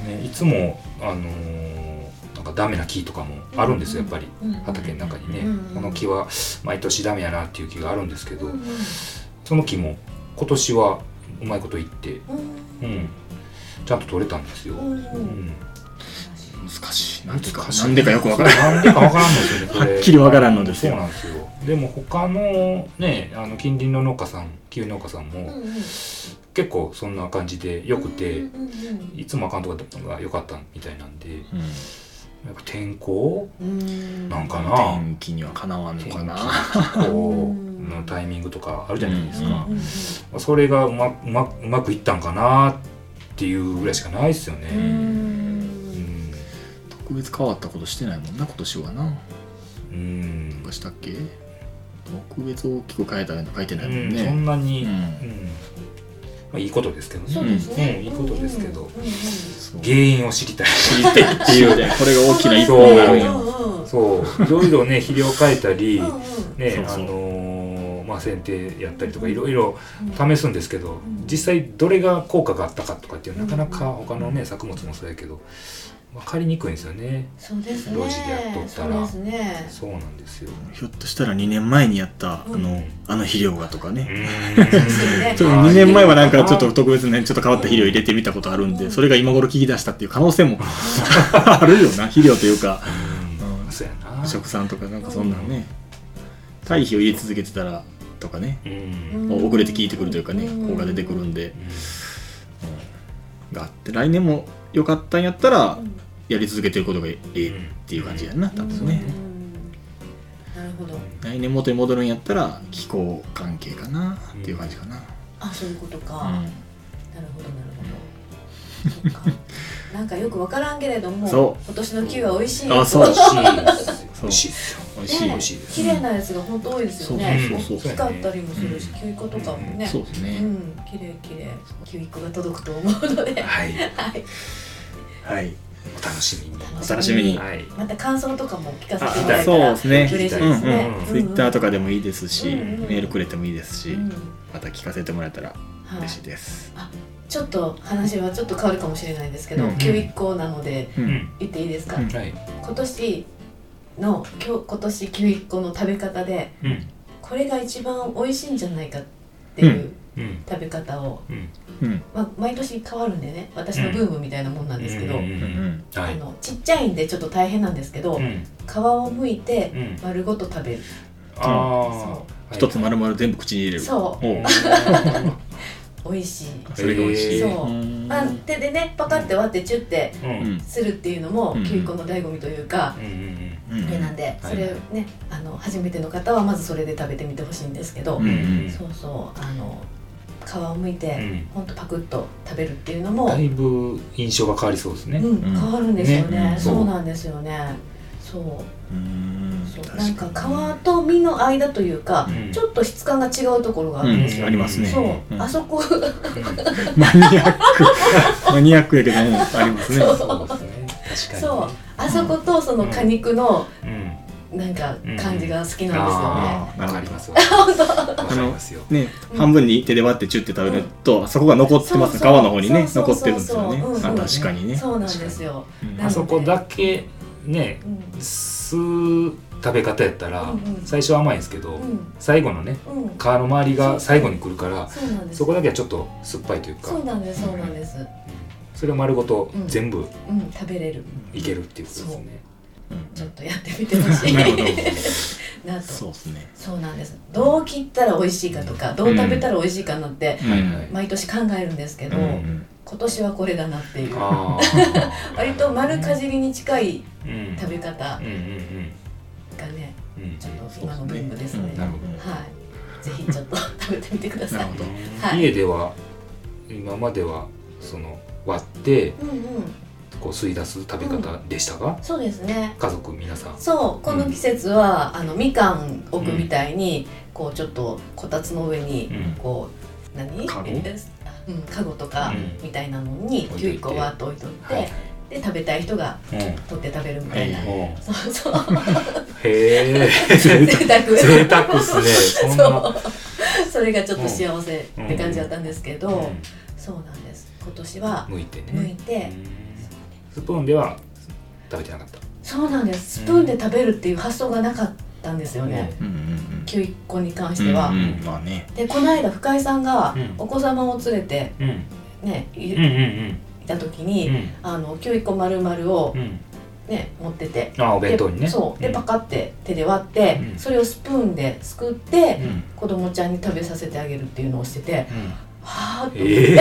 [SPEAKER 2] うん。ねいつもあのーなんかダメな木とかもあるんですよやっぱり。
[SPEAKER 3] うん。
[SPEAKER 2] 畑の中にね。
[SPEAKER 3] うん。
[SPEAKER 2] この木は毎年ダメやなっていう木があるんですけど
[SPEAKER 3] うん。
[SPEAKER 2] その木も今年はうまいこと言って
[SPEAKER 3] うん。
[SPEAKER 2] うん。ちゃんと取れたんですよ。
[SPEAKER 3] うんうん。
[SPEAKER 2] うん
[SPEAKER 1] 難しい。なんでか？
[SPEAKER 2] 難しい
[SPEAKER 1] なんでかよくわからない
[SPEAKER 2] なんでかわからんのですよねこれ。
[SPEAKER 1] はっきりわからんのですよ。
[SPEAKER 2] そうなんですよ。でも他のねあの近隣の農家さんキウイ農家さんも
[SPEAKER 3] うんうん。
[SPEAKER 2] 結構そんな感じでよくて
[SPEAKER 3] うんうん
[SPEAKER 2] いつもあかんとかが良かったみたいなんで
[SPEAKER 1] うん。
[SPEAKER 2] やっぱ天候？
[SPEAKER 3] うん。
[SPEAKER 2] なんかな？
[SPEAKER 1] 天気にはかなわんのかな。
[SPEAKER 2] 気候のタイミングとかあるじゃないですか。
[SPEAKER 3] うんうん
[SPEAKER 2] それがうまうまうまくいったんかなっていうぐらいしかないですよね。
[SPEAKER 3] うん
[SPEAKER 2] うん
[SPEAKER 1] 特別変わったことしてないもんな今年はな。
[SPEAKER 2] うん。
[SPEAKER 1] どうしたっけ？特別大きく変えたような書いてないもん
[SPEAKER 2] うん、そ
[SPEAKER 1] ね
[SPEAKER 2] んなに、
[SPEAKER 1] う
[SPEAKER 2] うん。んまあ、いいことですけどね。
[SPEAKER 3] そうですね、
[SPEAKER 2] うんいいことですけど。
[SPEAKER 3] うんうんうん。
[SPEAKER 1] そう。
[SPEAKER 2] 原因を知りたい。
[SPEAKER 1] 知りたいっていうね。これが大きな一
[SPEAKER 2] そう
[SPEAKER 1] 歩になるんよ
[SPEAKER 3] うんう。ん
[SPEAKER 2] そう。いろいろね肥料変えたり、ね
[SPEAKER 1] そうそう。
[SPEAKER 2] あのーまあ剪定やったりとかいろいろ
[SPEAKER 3] うん
[SPEAKER 2] 試すんですけど、
[SPEAKER 3] ん。
[SPEAKER 2] 実際どれが効果があったかとかっていうなかなか他のね作物もそうやけど分かりにくいんですよね。
[SPEAKER 3] そうですね。
[SPEAKER 2] 路地でやっとったら。
[SPEAKER 3] そうですね。
[SPEAKER 2] そうなんですよ。
[SPEAKER 1] ひょっとしたら2年前にやったあ
[SPEAKER 3] うん。
[SPEAKER 1] のあの肥料がとか
[SPEAKER 2] う
[SPEAKER 1] ね。ちょっと2年前はなんかちょっと特別ねちょっと変わった肥料入れてみたことあるんでそれが今頃聞き出したっていう可能性も *laughs* あるよな肥料というか。
[SPEAKER 2] うん。
[SPEAKER 1] うん。
[SPEAKER 2] そうやな。
[SPEAKER 1] 食産とかなんかそんなんね。堆肥を入れ続けてたらとかね。
[SPEAKER 2] うん。
[SPEAKER 3] うん
[SPEAKER 1] 遅れて効いてくるというかね
[SPEAKER 3] うん。
[SPEAKER 1] 効果出てくるんで。があって来年も良かったんやったらやり続けてることがええっていう感じやんな多分ね。
[SPEAKER 3] うん。なるほど。
[SPEAKER 1] 来年元に戻るんやったら気候関係かなっていう感じかな。
[SPEAKER 3] あそういうことか、
[SPEAKER 1] うん。
[SPEAKER 3] なるほどなるほど。なんかよくわからんけれども
[SPEAKER 1] そ
[SPEAKER 3] 今年のキは美味しい。
[SPEAKER 1] あそう。
[SPEAKER 2] 美味しい美味しいですよ
[SPEAKER 1] 美味しい。
[SPEAKER 3] ね
[SPEAKER 2] 美味しいです。
[SPEAKER 3] 綺麗なやつが本当多いですよね。大きかったりもするし、キウイ粉とかもね。
[SPEAKER 1] そうですね。
[SPEAKER 3] うん綺麗綺麗。イ粉が届くと思うので。は
[SPEAKER 2] はい。
[SPEAKER 3] い
[SPEAKER 1] はい。
[SPEAKER 2] お楽しみに。
[SPEAKER 1] お楽しみに。
[SPEAKER 2] はい。
[SPEAKER 3] また感想とかも聞かせて
[SPEAKER 2] あ
[SPEAKER 3] もらえた
[SPEAKER 1] そう
[SPEAKER 3] ら
[SPEAKER 1] ですね。
[SPEAKER 3] 嬉しいです
[SPEAKER 1] うん
[SPEAKER 3] ね
[SPEAKER 2] うん
[SPEAKER 1] ツイッターとかでもいいですし、
[SPEAKER 3] うんうん。
[SPEAKER 1] メールくれてもいいですし、
[SPEAKER 3] うん
[SPEAKER 1] また聞かせてもらえたら
[SPEAKER 3] はい。
[SPEAKER 1] 嬉しいです、
[SPEAKER 3] ちょっと話はちょっと変わるかもしれないんですけど、
[SPEAKER 1] うん
[SPEAKER 3] キウイ粉なので言っていいですか、
[SPEAKER 1] うん。
[SPEAKER 2] はい。
[SPEAKER 3] 今年の今日今年キウイ粉の食べ方で
[SPEAKER 2] うん。
[SPEAKER 3] これが一番美味しいんじゃないかっていう
[SPEAKER 2] うん。
[SPEAKER 3] 食べ方を、
[SPEAKER 2] うん。
[SPEAKER 1] うん。
[SPEAKER 3] まあ、毎年変わるんでね私のブームみたいなもんなんですけど、あのちっちゃいんでちょっと大変なんですけど、
[SPEAKER 2] うん。
[SPEAKER 3] 皮を剥いて
[SPEAKER 2] うん。
[SPEAKER 3] 丸ごと食べる、
[SPEAKER 2] ああ
[SPEAKER 1] 一つ丸々全部口に入れる。
[SPEAKER 3] そう。美味しい、
[SPEAKER 1] それが美味しい、
[SPEAKER 3] そう。ん。まあ、手でねパカって割ってチュッてするっていうのも、
[SPEAKER 1] うん。
[SPEAKER 3] キウイ粉の醍醐味というか、
[SPEAKER 2] うん
[SPEAKER 1] うん
[SPEAKER 3] あれなんで、それねあの初めての方はまずそれで食べてみてほしいんですけど、そうそうあの皮を剥いて、
[SPEAKER 2] うん。
[SPEAKER 3] ほんとパクッと食べるっていうのも、
[SPEAKER 2] だいぶ印象が変わりそうですね。
[SPEAKER 3] うん、変わるんですよね。
[SPEAKER 2] ね
[SPEAKER 3] そうなんですよね。そう。
[SPEAKER 1] うん。
[SPEAKER 3] そう
[SPEAKER 1] 確
[SPEAKER 3] なんか皮と身の間というか、
[SPEAKER 2] うん。
[SPEAKER 3] ちょっと質感が違うところがあるんですよ、
[SPEAKER 1] うんありますね。
[SPEAKER 3] そう、
[SPEAKER 1] うん。
[SPEAKER 3] あそこ。
[SPEAKER 1] マニアック。マニアックやけどもありますね。
[SPEAKER 3] そう
[SPEAKER 2] そう
[SPEAKER 3] そう。あそことその果肉の
[SPEAKER 2] うん。
[SPEAKER 3] なんか
[SPEAKER 2] うん。
[SPEAKER 3] 感じが好きなんですよね、
[SPEAKER 2] ああわかりますわ。わかりますよ。
[SPEAKER 1] ね、
[SPEAKER 3] うん。
[SPEAKER 1] 半分に手で割ってチュッて食べると、そこが残ってますね。皮の方にね残ってるんですよね、あ確かにね。
[SPEAKER 3] そうなんですよ、
[SPEAKER 1] うん
[SPEAKER 2] あそこだけね
[SPEAKER 3] うん。
[SPEAKER 2] 吸う食べ方やったら
[SPEAKER 3] うんうん。
[SPEAKER 2] 最初は甘いんですけど
[SPEAKER 3] うん。
[SPEAKER 2] 最後のね
[SPEAKER 3] うん、
[SPEAKER 2] 皮の周りが最後に来るから
[SPEAKER 3] そ
[SPEAKER 2] こだけはちょっと酸っぱいというか。
[SPEAKER 3] そうなんですそうなんです、
[SPEAKER 2] それを丸ごと
[SPEAKER 3] うん。
[SPEAKER 2] 全部
[SPEAKER 3] うん、食べれる。
[SPEAKER 2] いけるっていうことですね。
[SPEAKER 3] ちょっとやってみてほしい。*laughs*
[SPEAKER 1] なるほど。*laughs*
[SPEAKER 3] なと
[SPEAKER 1] そうですね。
[SPEAKER 3] そうなんです。どう切ったら美味しいかとかどう食べたら美味しいかなって、
[SPEAKER 1] うん
[SPEAKER 2] はいはい。
[SPEAKER 3] 毎年考えるんですけど、
[SPEAKER 1] うん
[SPEAKER 3] 今年はこれだなっていう。
[SPEAKER 2] あ *laughs*
[SPEAKER 3] 割と丸かじりに近い
[SPEAKER 2] ーうん。
[SPEAKER 3] 食べ方
[SPEAKER 2] うんうんうん。
[SPEAKER 3] がね
[SPEAKER 2] うん
[SPEAKER 3] ちょっと今のブームですね。
[SPEAKER 1] うん。
[SPEAKER 2] なるほ
[SPEAKER 3] はい。ぜひちょっと食べてみてください。はい。
[SPEAKER 2] 家では今まではその割って
[SPEAKER 3] うんうん。
[SPEAKER 2] こう吸い出す食べ方でしたが、
[SPEAKER 3] そうですね。
[SPEAKER 2] 家族皆さん。
[SPEAKER 3] そうこの季節は、あのみかん置くみたいに、こうちょっとこたつの上に、
[SPEAKER 2] うん。
[SPEAKER 3] こう何？
[SPEAKER 1] カゴ？
[SPEAKER 3] えうん、カゴとか
[SPEAKER 2] うん。
[SPEAKER 3] みたいなのに
[SPEAKER 2] 置いといて。
[SPEAKER 3] キウイ粉をわっと置いといて、
[SPEAKER 2] はい。
[SPEAKER 3] で食べたい人が
[SPEAKER 2] うん。
[SPEAKER 3] 取って食べるみたいな、
[SPEAKER 2] う
[SPEAKER 3] そうそう。*laughs*
[SPEAKER 2] へえ
[SPEAKER 3] 贅沢。
[SPEAKER 2] 贅沢っすね。そんな。
[SPEAKER 3] そう。それがちょっと幸せって感じだったんですけど、
[SPEAKER 2] うん。
[SPEAKER 3] そうなんです今年は
[SPEAKER 2] 剥いてね。
[SPEAKER 3] 剥いて、
[SPEAKER 2] うん。スプーンでは食べてなかった。
[SPEAKER 3] そうなんです。スプーンで食べるっていう発想がなかったんですよね、
[SPEAKER 1] うん。うん
[SPEAKER 3] キウイ粉に関し
[SPEAKER 1] うん
[SPEAKER 3] ては、
[SPEAKER 1] うんうんまあね。
[SPEAKER 3] でこの間深井さんが
[SPEAKER 2] うん。
[SPEAKER 3] お子様を連れて
[SPEAKER 2] うん。
[SPEAKER 3] ねい,、
[SPEAKER 2] うんうん
[SPEAKER 3] た時
[SPEAKER 2] う
[SPEAKER 3] に、
[SPEAKER 2] ん。
[SPEAKER 3] あのキウイ粉丸々を
[SPEAKER 2] うん。
[SPEAKER 3] ね持ってて。
[SPEAKER 2] あお弁当にね。
[SPEAKER 3] でそう。で
[SPEAKER 2] ん。
[SPEAKER 3] パカって手で割って、
[SPEAKER 2] うん。
[SPEAKER 3] それをスプーンですくって、
[SPEAKER 2] うん。
[SPEAKER 3] 子供ちゃんに食べさせてあげるっていうのをしてて
[SPEAKER 2] うん
[SPEAKER 3] はあ。と
[SPEAKER 2] ええ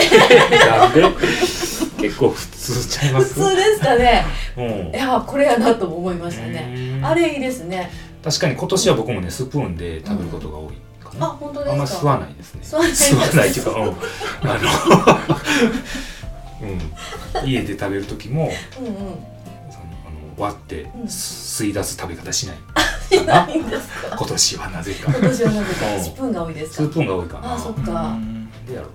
[SPEAKER 2] なんで？結構普通ちゃいます？
[SPEAKER 3] 普通ですかね。
[SPEAKER 2] うん。
[SPEAKER 3] いやこれやなとも思いましたね、
[SPEAKER 2] うん。
[SPEAKER 3] あれいいですね。
[SPEAKER 2] 確かに今年は僕もねスプーンで食べることが多いかな、
[SPEAKER 3] あ本当ですか？
[SPEAKER 2] あんま吸わないですね。
[SPEAKER 3] 吸わない
[SPEAKER 2] 吸わないっていうか、うん、*laughs* あの、うん、家で食べる時も
[SPEAKER 3] うんうん。
[SPEAKER 2] そのあの割って
[SPEAKER 3] うん。
[SPEAKER 2] 吸い出す食べ方しない
[SPEAKER 3] しないんですか？
[SPEAKER 2] 今年はなぜか。
[SPEAKER 3] 今年はなぜか。
[SPEAKER 2] うん。
[SPEAKER 3] スプーンが多いですか？
[SPEAKER 2] スープンが多いかな。
[SPEAKER 3] あそっ
[SPEAKER 1] う
[SPEAKER 3] か、
[SPEAKER 1] ん
[SPEAKER 2] でやろ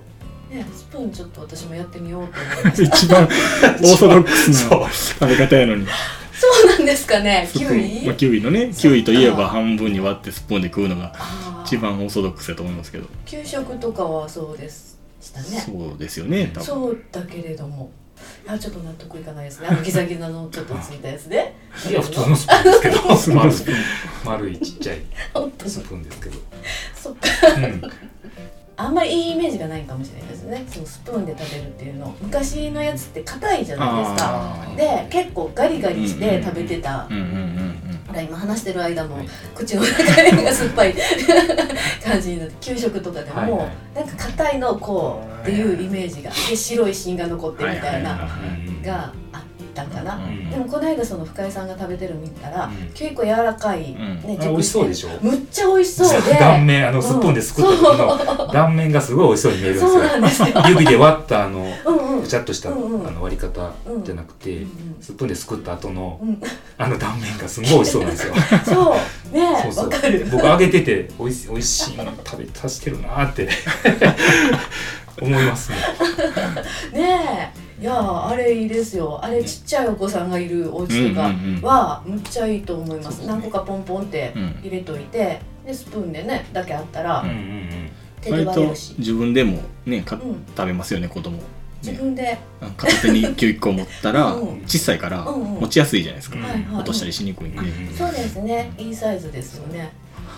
[SPEAKER 3] ね、スプーンちょっと私もやってみようと思いました。*laughs*
[SPEAKER 1] 一番 *laughs* オーソドックスな食べ方やのに。
[SPEAKER 3] そうなんですかねキウ
[SPEAKER 1] スプーン、まあ、
[SPEAKER 3] イ
[SPEAKER 1] キウイのねキウイといえば半分に割ってスプーンで食うのが一番オーソドックスだと思いますけど。
[SPEAKER 3] 給食とかはそうですしたね。
[SPEAKER 1] そうですよね多分。
[SPEAKER 3] そうだけれども。あちょっと納得いかないですね。あのギザギザのちょっとついたやつで。
[SPEAKER 2] いや普通のスプーンですけど。
[SPEAKER 1] 普通のスプーン
[SPEAKER 2] 丸いちっちゃいスプーンですけど、
[SPEAKER 3] そっか。
[SPEAKER 2] うん、
[SPEAKER 3] あんまりいいイメージがないかもしれないですね。そのスプーンで食べるっていうの。昔のやつって硬いじゃないですか。で結構ガリガリして食べてた。今話してる間も
[SPEAKER 2] はい
[SPEAKER 3] 口の中が酸っぱい *laughs* 感じになって給食とかでも、なんか硬いのこうっていうイメージがで白い芯が残ってみたいながあったかな、
[SPEAKER 1] うん。
[SPEAKER 3] でもこの間その深井さんが食べてるの見たら、
[SPEAKER 2] うん。
[SPEAKER 3] 結構柔らかい、
[SPEAKER 1] ん。
[SPEAKER 3] ね
[SPEAKER 2] あ美味しそうでしょ。
[SPEAKER 3] むっちゃ美味しそうで。*laughs*
[SPEAKER 2] 断面あのスプーンですくった時の断面がすごい美味しそうに見えるんです
[SPEAKER 3] そう
[SPEAKER 2] よ
[SPEAKER 3] なんですよ。
[SPEAKER 2] 指で割ったあのぐちゃっとしたあの割り方じゃなくて
[SPEAKER 3] うん
[SPEAKER 2] スプーンですくった後の
[SPEAKER 3] うん。
[SPEAKER 2] あの断面がすごい美味しそうなんですよ。*laughs*
[SPEAKER 3] そう。ねえ
[SPEAKER 2] そうそう。
[SPEAKER 3] わかる。
[SPEAKER 2] 僕揚げてて美味し美味しいもの食べさせてるなーって *laughs* 思いますね。
[SPEAKER 3] ねえいやああれいいですよ。あれちっちゃいお子さんがいるお家とかはむっちゃいいと思います、
[SPEAKER 2] ね。
[SPEAKER 3] 何個かポンポンって
[SPEAKER 1] うん。
[SPEAKER 3] 入れといてでスプーンでねだけあったら
[SPEAKER 1] 割と
[SPEAKER 3] 割れるし、
[SPEAKER 1] 自分でもねか
[SPEAKER 3] うん、
[SPEAKER 1] 食べますよね子供
[SPEAKER 3] 自分で、
[SPEAKER 1] 片手にキウイ1個持ったら
[SPEAKER 3] うん。
[SPEAKER 1] 小さいから持ちやすいじゃないですか。落としたりしにくいんで。
[SPEAKER 2] うん
[SPEAKER 3] そうですね。いいサイズですよね。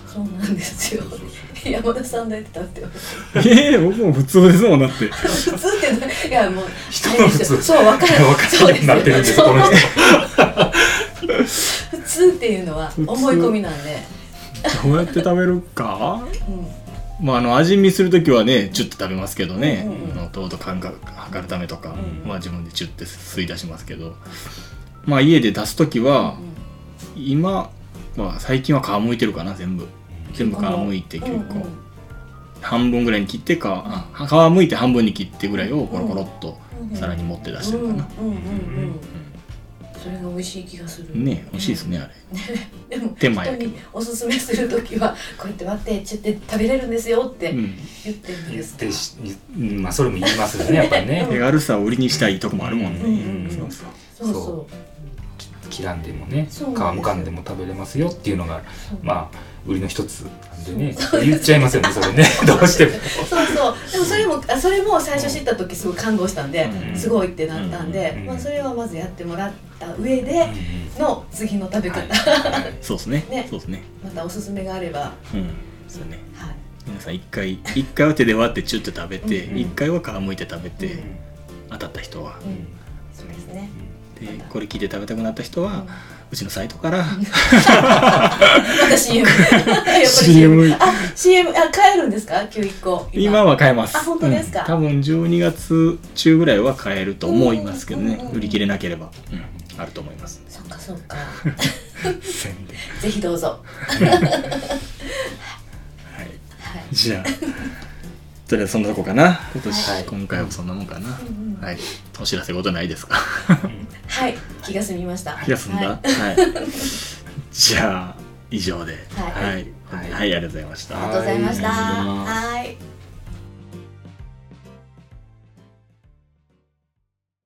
[SPEAKER 3] そうなんですよ。山田さんだって。食べて
[SPEAKER 1] ええ僕も普通ですもんだって。
[SPEAKER 3] 普通ってねい。やもう
[SPEAKER 2] 人の普通。
[SPEAKER 3] そう分かる。
[SPEAKER 2] 分かる。なってるんですこの人。
[SPEAKER 3] 普通っていうのは思い込みなんで、
[SPEAKER 1] どうやって食べるか？
[SPEAKER 3] うん、
[SPEAKER 1] まああの味見する時はねチュッと食べますけどね。
[SPEAKER 3] うん
[SPEAKER 1] 糖度感覚測るためとか
[SPEAKER 3] うん。
[SPEAKER 1] まあ自分でチュッて吸い出しますけど。まあ家で出す時は今まあ最近は皮むいてるかな全部。全部皮むいて
[SPEAKER 3] うん
[SPEAKER 1] 結構半分ぐらいに切って皮あ皮むいて半分に切ってぐらいをコロコロっと皿に持って出してるかな。
[SPEAKER 3] うんうんうんうんそれが美味しい気がする。
[SPEAKER 1] ね美味しいですねあれ。*laughs*
[SPEAKER 3] でも
[SPEAKER 1] 手前
[SPEAKER 3] 人におすすめする時はこうやって割ってちょって食べれるんですよって
[SPEAKER 1] うん。
[SPEAKER 3] 言ってるん
[SPEAKER 2] 言っ
[SPEAKER 3] ですか？
[SPEAKER 2] てしうんまあそれも言いますよね *laughs* やっぱりね。
[SPEAKER 1] 手軽さを売りにしたいとこもあるもんね。
[SPEAKER 3] うんうんうん。
[SPEAKER 1] そうそう。
[SPEAKER 3] そうそ
[SPEAKER 2] 切らんでもね皮むかんでも食べれますよっていうのがまあ売りの一つでね言っちゃいますよねそれね。*laughs* どうしても。
[SPEAKER 3] そうそう。でもそれもあそれも最初知った時すごい感動したんで、
[SPEAKER 1] うん
[SPEAKER 3] すごいってなったんで、
[SPEAKER 2] うん
[SPEAKER 3] まあ、それはまずやってもらった上での次の食べ方、
[SPEAKER 2] はい。
[SPEAKER 1] そうですね。
[SPEAKER 3] ね。
[SPEAKER 1] そうですね。
[SPEAKER 3] またおすすめがあれば、はい、
[SPEAKER 1] うんそうね。皆さん一回一回は手で割ってチュッて食べて一回は皮むいて食べて
[SPEAKER 3] うん
[SPEAKER 1] 当たった人は。
[SPEAKER 3] うん、そうですね。
[SPEAKER 1] でこれ聞いて食べたくなった人は
[SPEAKER 3] う
[SPEAKER 1] ちのサイトから。
[SPEAKER 3] また CM やっぱり
[SPEAKER 1] CM
[SPEAKER 3] あ CM あ買えるんですか？9一個。
[SPEAKER 1] 今は買えます。
[SPEAKER 3] あ本当ですか？
[SPEAKER 1] うん。多分12月中ぐらいは買えると思いますけどね。
[SPEAKER 3] うんうんうん
[SPEAKER 1] 売り切れなければ。うん。あると思います。
[SPEAKER 3] そっかそっか。*laughs*
[SPEAKER 1] 宣伝
[SPEAKER 3] ぜひどうぞ。
[SPEAKER 1] はい。*laughs*
[SPEAKER 3] はい。
[SPEAKER 1] じゃあとりあえずそんなとこかな。今年、
[SPEAKER 2] はい。
[SPEAKER 1] 今回はそんなもんかな、
[SPEAKER 3] うんうん
[SPEAKER 1] はい。お知らせことないですか？*laughs*
[SPEAKER 3] はい。気が済みました。*laughs*
[SPEAKER 1] 気が済んだ、
[SPEAKER 3] は
[SPEAKER 1] はい。じゃあ以上で。
[SPEAKER 3] はい。
[SPEAKER 1] はい、はい。ありがとうございました。
[SPEAKER 3] いありがとうございました。はい